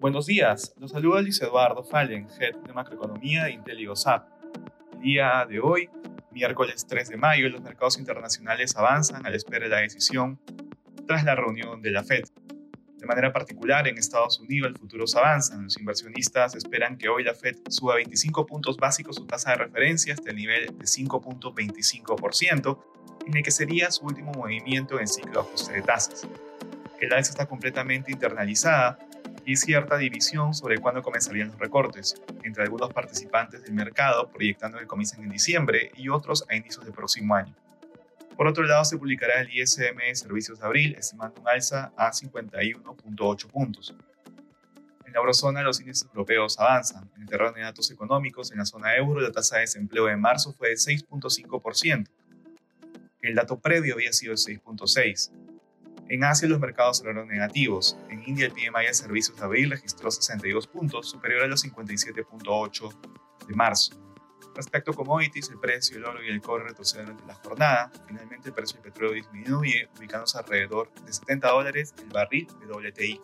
Buenos días, los saluda Luis Eduardo Fallen, Head de Macroeconomía de IntelliGoSap. El día de hoy, miércoles 3 de mayo, los mercados internacionales avanzan a la espera de la decisión tras la reunión de la Fed. De manera particular, en Estados Unidos, el futuros avanzan. Los inversionistas esperan que hoy la Fed suba 25 puntos básicos su tasa de referencia hasta el nivel de 5.25%, en el que sería su último movimiento en ciclo de ajuste de tasas. El alza está completamente internalizada y cierta división sobre cuándo comenzarían los recortes, entre algunos participantes del mercado proyectando que comiencen en diciembre y otros a inicios del próximo año. Por otro lado, se publicará el ISM de servicios de abril, estimando un alza a 51.8 puntos. En la eurozona, los índices europeos avanzan. En el terreno de datos económicos, en la zona euro, la tasa de desempleo de marzo fue de 6.5%. El dato previo había sido de 6.6%. En Asia los mercados cerraron negativos. En India el PMI de servicios de abril registró 62 puntos, superior a los 57.8 de marzo. Respecto a commodities, el precio del oro y el cobre retroceden durante la jornada. Finalmente el precio del petróleo disminuye, ubicándose alrededor de 70 dólares el barril de WTI.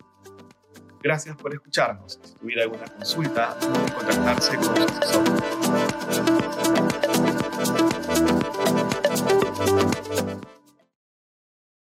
Gracias por escucharnos. Si tuviera alguna consulta, pueden contactarse con asesor.